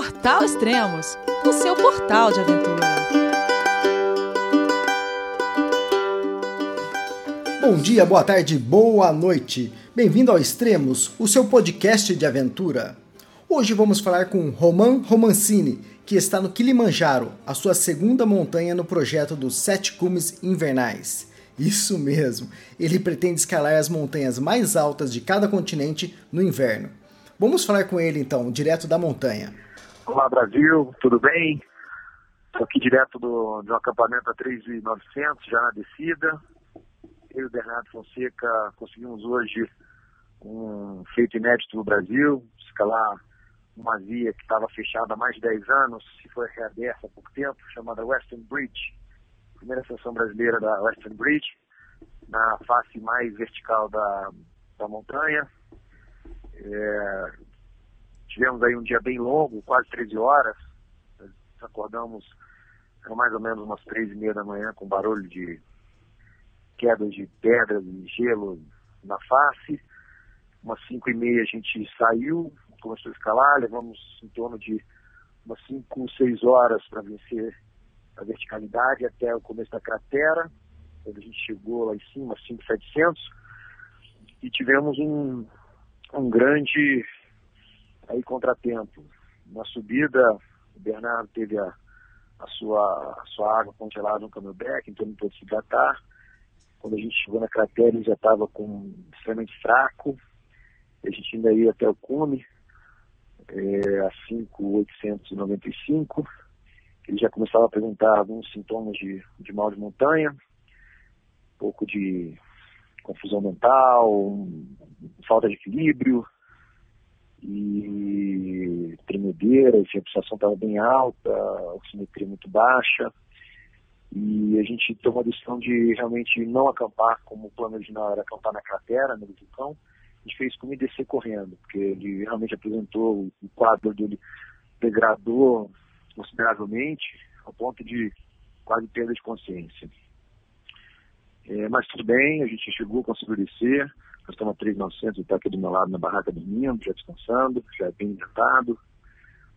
Portal Extremos, o seu portal de aventura. Bom dia, boa tarde, boa noite. Bem-vindo ao Extremos, o seu podcast de aventura. Hoje vamos falar com Roman Romancini, que está no Kilimanjaro, a sua segunda montanha no projeto dos Sete Cumes Invernais. Isso mesmo, ele pretende escalar as montanhas mais altas de cada continente no inverno. Vamos falar com ele então, direto da montanha. Olá Brasil, tudo bem? Estou aqui direto do, de um acampamento a 3,900, já na descida. Eu e o Bernardo Fonseca conseguimos hoje um feito inédito no Brasil, escalar uma via que estava fechada há mais de 10 anos e foi reaberta há pouco tempo, chamada Western Bridge, primeira seção brasileira da Western Bridge, na face mais vertical da, da montanha. É, tivemos aí um dia bem longo, quase 13 horas. Acordamos, mais ou menos umas três e meia da manhã, com barulho de quedas de pedras e gelo na face. Umas cinco e meia a gente saiu, começou a escalar, levamos em torno de umas cinco, seis horas para vencer a verticalidade até o começo da cratera. Quando a gente chegou lá em cima, 5,700, e tivemos um, um grande aí contratempo. Na subida, o Bernardo teve a, a, sua, a sua água congelada no camelback, então não pôde se hidratar. Quando a gente chegou na cratera, ele já estava com extremamente fraco. A gente ainda ia até o cume, é, a 5,895. Ele já começava a apresentar alguns sintomas de, de mal de montanha, um pouco de confusão mental, falta de equilíbrio, e tremedeira, a pulsação estava bem alta, a oximetria muito baixa. E a gente tomou a decisão de realmente não acampar, como o plano original era acampar na cratera, no vulcão. A gente fez como descer correndo, porque ele realmente apresentou, o quadro dele degradou consideravelmente, ao ponto de quase perda de consciência. É, mas tudo bem, a gente chegou, conseguiu descer. Nós estamos a 3,900, está aqui do meu lado na barraca dormindo, já descansando, já bem hidratado.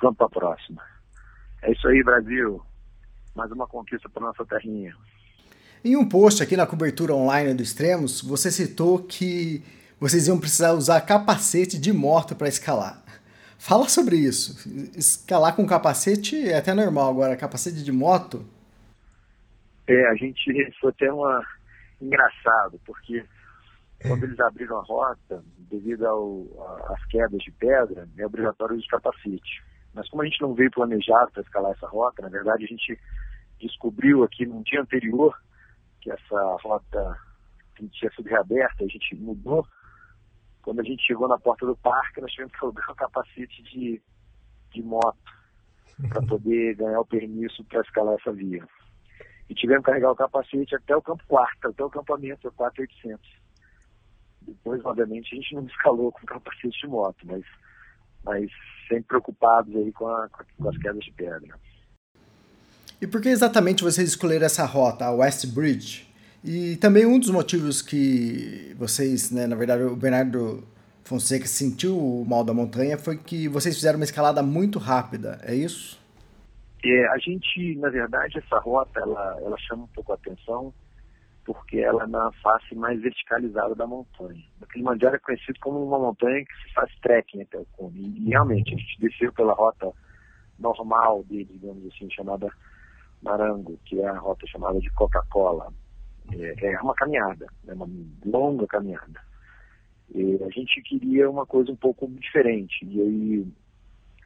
Vamos para a próxima. É isso aí, Brasil. Mais uma conquista para nossa terrinha. Em um post aqui na cobertura online do Extremos, você citou que vocês iam precisar usar capacete de moto para escalar. Fala sobre isso. Escalar com capacete é até normal, agora capacete de moto? É, a gente foi até uma engraçado, porque quando eles abriram a rota, devido às quedas de pedra, é obrigatório o capacete. Mas como a gente não veio planejado para escalar essa rota, na verdade a gente descobriu aqui no dia anterior que essa rota tinha sido reaberta, a gente mudou. Quando a gente chegou na porta do parque, nós tivemos que alugar o capacete de, de moto para poder ganhar o permisso para escalar essa via. E tivemos que carregar o capacete até o campo quarto, até o acampamento 4800. Depois, obviamente, a gente não escalou com capacete de moto, mas, mas sempre preocupados aí com, a, com as quedas de pedra. E por que exatamente vocês escolheram essa rota, a West Bridge? E também um dos motivos que vocês, né, na verdade, o Bernardo Fonseca sentiu o mal da montanha foi que vocês fizeram uma escalada muito rápida, é isso? É, a gente, na verdade, essa rota, ela, ela chama um pouco a atenção porque ela é na face mais verticalizada da montanha. O Kilimanjaro é conhecido como uma montanha que se faz trekking até o cume. E realmente, a gente desceu pela rota normal dele, digamos assim, chamada Marango, que é a rota chamada de Coca-Cola. É, é, uma caminhada, é uma longa caminhada. E a gente queria uma coisa um pouco diferente. E aí,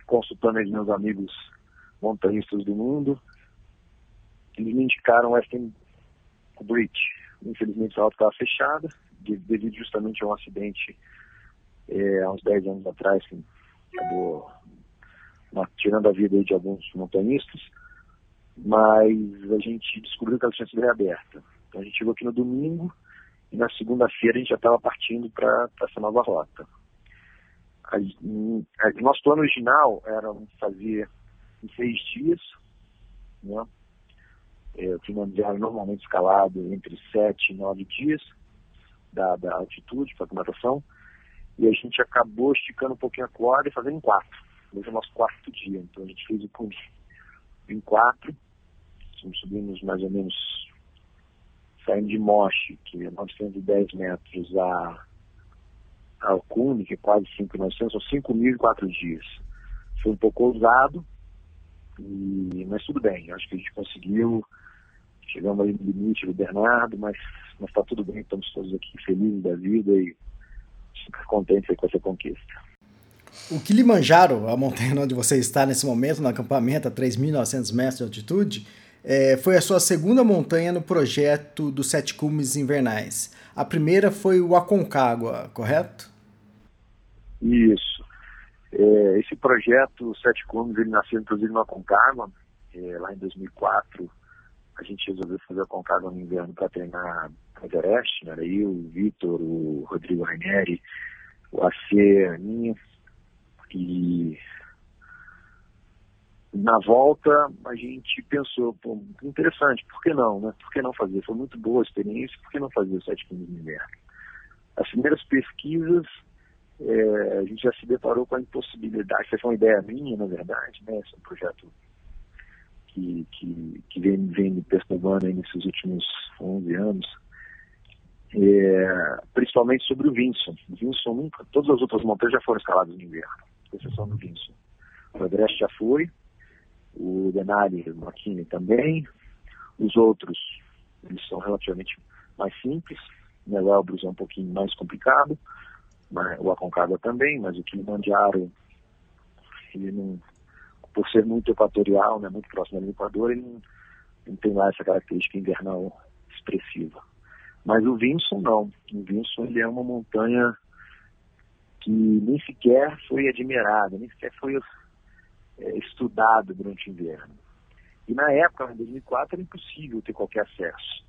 consultando os meus amigos montanhistas do mundo, eles me indicaram Western Bridge. Infelizmente a rota estava fechada, devido justamente a um acidente é, há uns 10 anos atrás, que acabou tirando a vida de alguns montanhistas, mas a gente descobriu que ela tinha sido reaberta. Então a gente chegou aqui no domingo e na segunda-feira a gente já estava partindo para essa nova rota. A, nosso plano original era fazer em seis dias, né? É, o Kilimanjaro normalmente escalado entre 7 e 9 dias da, da altitude para aclimatação, e a gente acabou esticando um pouquinho a corda e fazendo em 4. Hoje é o nosso quarto dia, então a gente fez o Cune em quatro. Subimos mais ou menos saindo de Moche, que é 910 metros, a, ao Cune, que é quase 5.900, são 5 mil e quatro dias. Foi um pouco ousado, e, mas tudo bem, acho que a gente conseguiu. Chegamos ali no limite do Bernardo, mas está tudo bem, estamos todos aqui felizes da vida e super contentes com essa conquista. O Kilimanjaro, a montanha onde você está nesse momento, no acampamento a 3.900 metros de altitude, é, foi a sua segunda montanha no projeto dos Sete Cumes Invernais. A primeira foi o Aconcagua, correto? Isso. É, esse projeto Sete Cumes, ele nasceu inclusive no Aconcagua, é, lá em 2004. A gente resolveu fazer o Aconcagua no inverno para treinar o Everest, né? O Vitor, o Rodrigo Rainieri, o AC, a Aninha. E na volta a gente pensou, pô, interessante, por que não, né? Por que não fazer? Foi muito boa a experiência, por que não fazer o 7 15 de inverno? As primeiras pesquisas, é, a gente já se deparou com a impossibilidade, essa foi uma ideia minha, na verdade, né? Esse é um projeto que, que, que vem, vem me perturbando nesses últimos 11 anos, é, principalmente sobre o Vinson. O Vinson nunca, todas as outras montanhas já foram escaladas no inverno, com exceção do Vinson. O Everest já foi, o Denali o McKinney também. Os outros, eles são relativamente mais simples. Né? O Elbrus é um pouquinho mais complicado, mas, o Aconcagua também, mas o Kilimanjaro, ele não, por ser muito equatorial, né, muito próximo do Equador, ele não, não tem lá essa característica invernal expressiva. Mas o Vinson não. O Vinson ele é uma montanha que nem sequer foi admirada, nem sequer foi é, estudado durante o inverno. E na época, em 2004, era impossível ter qualquer acesso.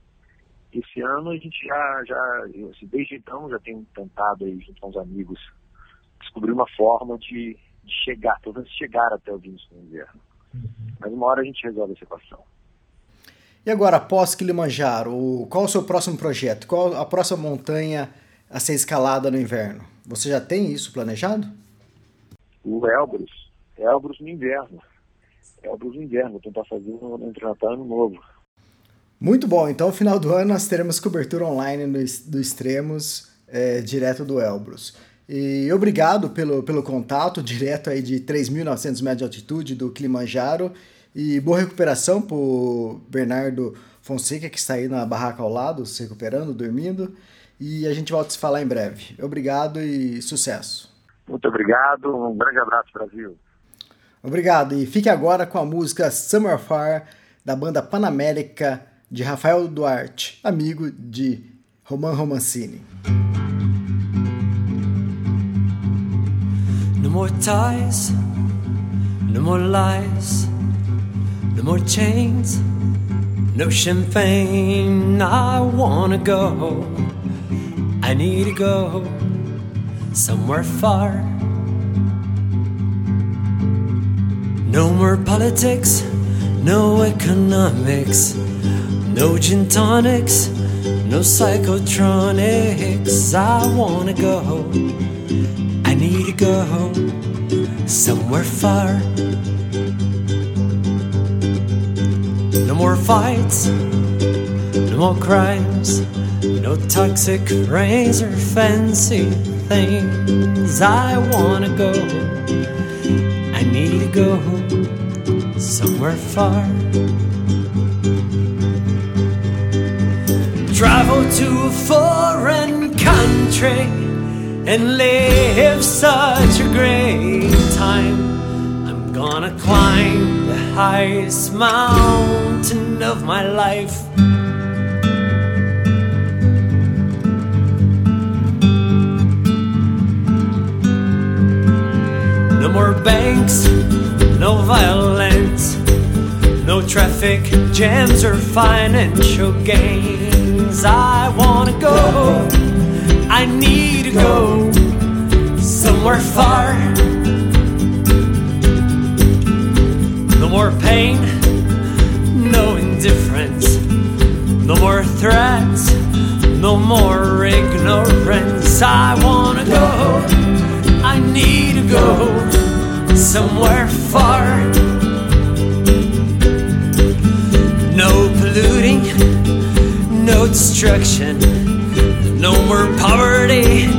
Esse ano a gente já, já assim, desde então, já tenho tentado aí, junto com os amigos, descobrir uma forma de, de chegar, pelo menos chegar até o Vinci no inverno. Uhum. Mas uma hora a gente resolve essa equação. E agora, após Kilimanjaro, qual o seu próximo projeto? Qual a próxima montanha a ser escalada no inverno? Você já tem isso planejado? O Elbrus. Elbrus no inverno. Elbrus no inverno, vou tentar fazer no, no Natal Ano Novo. Muito bom, então no final do ano nós teremos cobertura online no, do Extremos, é, direto do Elbrus. E obrigado pelo, pelo contato direto aí de 3.900 metros de altitude do Kilimanjaro e boa recuperação para o Bernardo Fonseca, que está aí na barraca ao lado, se recuperando, dormindo. E a gente volta a se falar em breve. Obrigado e sucesso. Muito obrigado, um grande abraço, Brasil. Obrigado. E fique agora com a música Summer Fire da banda Panamérica de Rafael Duarte, amigo de Roman Romancini. No more ties, no more lies, no more chains, no champagne. I wanna go, I need to go somewhere far. No more politics, no economics, no gin tonics, no psychotronics. I wanna go, go somewhere far. No more fights, no more crimes, no toxic rays or fancy things. I wanna go I need to go somewhere far. Travel to a foreign country and live such a great time. I'm gonna climb the highest mountain of my life. No more banks, no violence, no traffic jams or financial gains. I wanna go, I need to go somewhere far. No more pain, no indifference, no more threats, no more ignorance. I wanna go, I need to go somewhere far. No polluting, no destruction, no more poverty,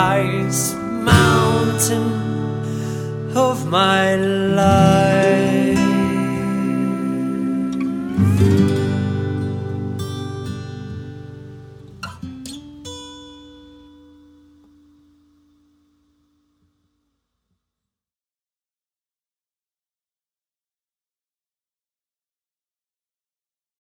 highest mountain of my life.